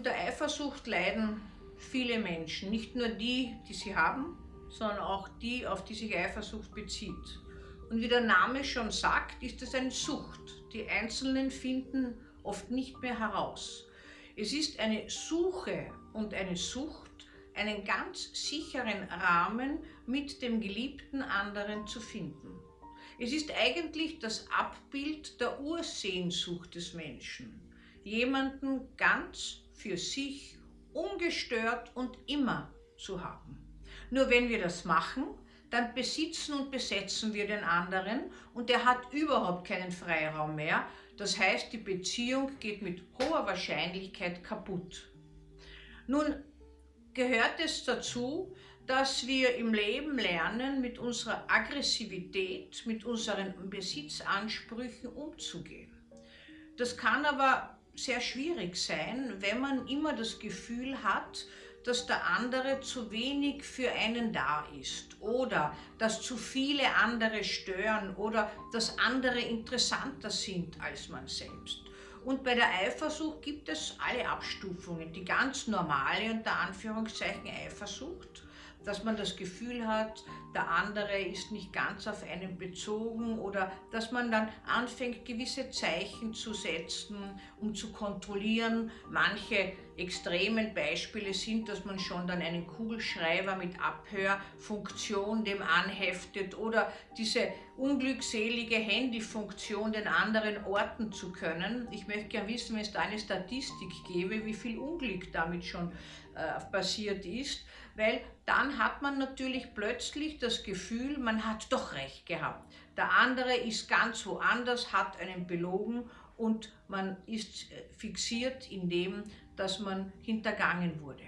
Unter Eifersucht leiden viele Menschen, nicht nur die, die sie haben, sondern auch die, auf die sich Eifersucht bezieht. Und wie der Name schon sagt, ist es eine Sucht. Die Einzelnen finden oft nicht mehr heraus. Es ist eine Suche und eine Sucht, einen ganz sicheren Rahmen mit dem geliebten anderen zu finden. Es ist eigentlich das Abbild der Ursehnsucht des Menschen, jemanden ganz für sich ungestört und immer zu haben. Nur wenn wir das machen, dann besitzen und besetzen wir den anderen und er hat überhaupt keinen Freiraum mehr. Das heißt, die Beziehung geht mit hoher Wahrscheinlichkeit kaputt. Nun gehört es dazu, dass wir im Leben lernen, mit unserer Aggressivität, mit unseren Besitzansprüchen umzugehen. Das kann aber sehr schwierig sein, wenn man immer das Gefühl hat, dass der andere zu wenig für einen da ist oder dass zu viele andere stören oder dass andere interessanter sind als man selbst. Und bei der Eifersucht gibt es alle Abstufungen. Die ganz normale, unter Anführungszeichen, Eifersucht dass man das Gefühl hat, der andere ist nicht ganz auf einen bezogen oder dass man dann anfängt, gewisse Zeichen zu setzen, um zu kontrollieren. Manche extremen Beispiele sind, dass man schon dann einen Kugelschreiber mit Abhörfunktion dem anheftet oder diese unglückselige Handyfunktion den anderen orten zu können. Ich möchte gerne wissen, wenn es da eine Statistik gäbe, wie viel Unglück damit schon passiert ist, weil dann hat man natürlich plötzlich das Gefühl, man hat doch recht gehabt. Der andere ist ganz woanders, hat einen belogen und man ist äh, fixiert in dem, dass man hintergangen wurde.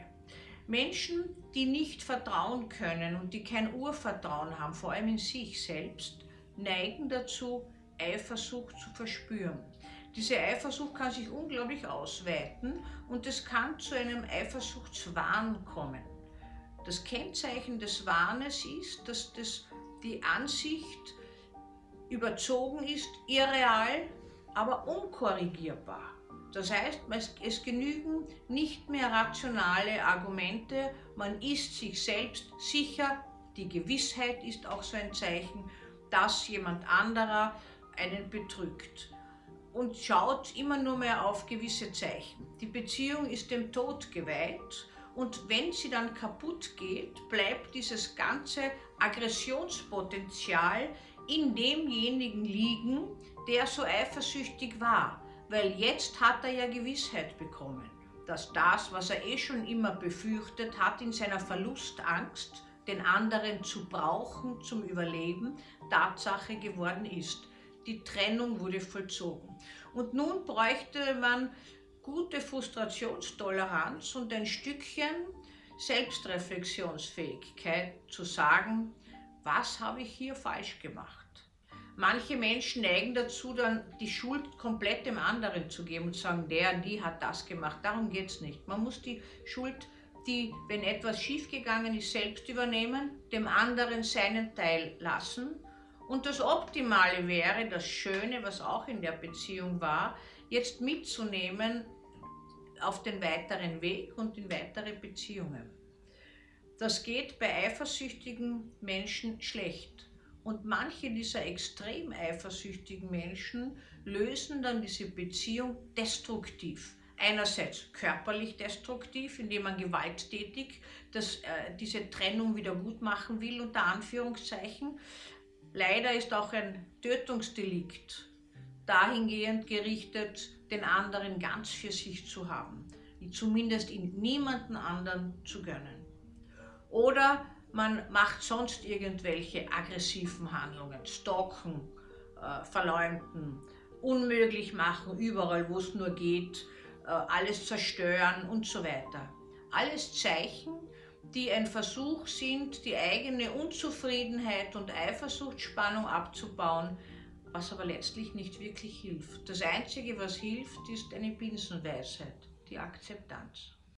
Menschen, die nicht vertrauen können und die kein Urvertrauen haben, vor allem in sich selbst, neigen dazu, Eifersucht zu verspüren. Diese Eifersucht kann sich unglaublich ausweiten und es kann zu einem Eifersuchtswahn kommen. Das Kennzeichen des Wahnes ist, dass das die Ansicht überzogen ist, irreal, aber unkorrigierbar. Das heißt, es genügen nicht mehr rationale Argumente, man ist sich selbst sicher, die Gewissheit ist auch so ein Zeichen, dass jemand anderer einen betrügt und schaut immer nur mehr auf gewisse Zeichen. Die Beziehung ist dem Tod geweiht und wenn sie dann kaputt geht, bleibt dieses ganze Aggressionspotenzial in demjenigen liegen, der so eifersüchtig war. Weil jetzt hat er ja Gewissheit bekommen, dass das, was er eh schon immer befürchtet hat in seiner Verlustangst, den anderen zu brauchen zum Überleben, Tatsache geworden ist. Die Trennung wurde vollzogen. Und nun bräuchte man gute Frustrationstoleranz und ein Stückchen Selbstreflexionsfähigkeit zu sagen, was habe ich hier falsch gemacht. Manche Menschen neigen dazu, dann die Schuld komplett dem anderen zu geben und sagen, der, die hat das gemacht. Darum geht es nicht. Man muss die Schuld, die, wenn etwas schiefgegangen ist, selbst übernehmen, dem anderen seinen Teil lassen und das Optimale wäre, das Schöne, was auch in der Beziehung war, jetzt mitzunehmen auf den weiteren Weg und in weitere Beziehungen. Das geht bei eifersüchtigen Menschen schlecht. Und manche dieser extrem eifersüchtigen Menschen lösen dann diese Beziehung destruktiv. Einerseits körperlich destruktiv, indem man gewalttätig das, äh, diese Trennung wieder gut machen will, unter Anführungszeichen. Leider ist auch ein Tötungsdelikt dahingehend gerichtet, den anderen ganz für sich zu haben, zumindest in niemanden anderen zu gönnen. Oder man macht sonst irgendwelche aggressiven Handlungen, stalken, äh, verleumden, unmöglich machen, überall wo es nur geht, äh, alles zerstören und so weiter. Alles Zeichen, die ein Versuch sind, die eigene Unzufriedenheit und Eifersuchtsspannung abzubauen, was aber letztlich nicht wirklich hilft. Das Einzige, was hilft, ist eine Binsenweisheit, die Akzeptanz.